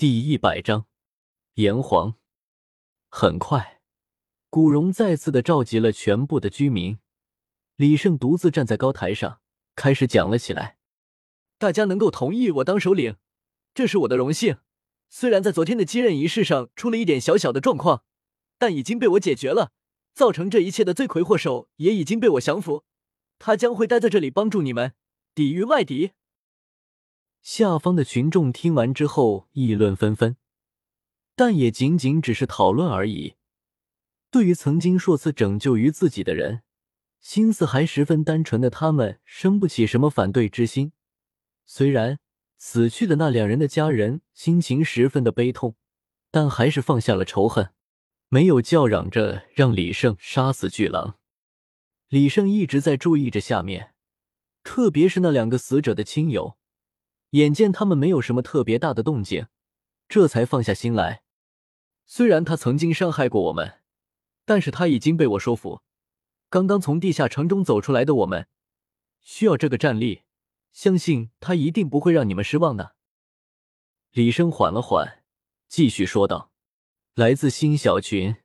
第一百章，炎黄。很快，古荣再次的召集了全部的居民。李胜独自站在高台上，开始讲了起来。大家能够同意我当首领，这是我的荣幸。虽然在昨天的继任仪式上出了一点小小的状况，但已经被我解决了。造成这一切的罪魁祸首也已经被我降服，他将会待在这里帮助你们抵御外敌。下方的群众听完之后议论纷纷，但也仅仅只是讨论而已。对于曾经数次拯救于自己的人，心思还十分单纯的他们，生不起什么反对之心。虽然死去的那两人的家人心情十分的悲痛，但还是放下了仇恨。没有叫嚷着让李胜杀死巨狼。李胜一直在注意着下面，特别是那两个死者的亲友。眼见他们没有什么特别大的动静，这才放下心来。虽然他曾经伤害过我们，但是他已经被我说服。刚刚从地下城中走出来的我们，需要这个战力，相信他一定不会让你们失望的。李生缓了缓，继续说道。来自新小群。